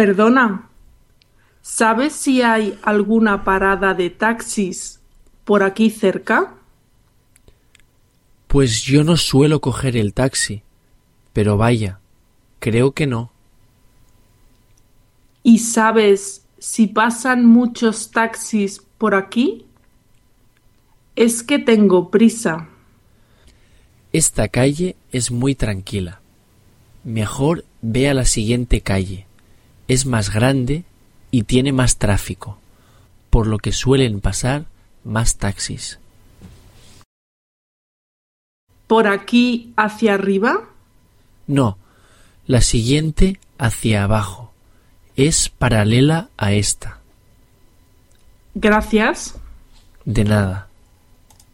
Perdona, ¿sabes si hay alguna parada de taxis por aquí cerca? Pues yo no suelo coger el taxi, pero vaya, creo que no. ¿Y sabes si pasan muchos taxis por aquí? Es que tengo prisa. Esta calle es muy tranquila. Mejor ve a la siguiente calle. Es más grande y tiene más tráfico, por lo que suelen pasar más taxis. ¿Por aquí hacia arriba? No, la siguiente hacia abajo. Es paralela a esta. Gracias. De nada.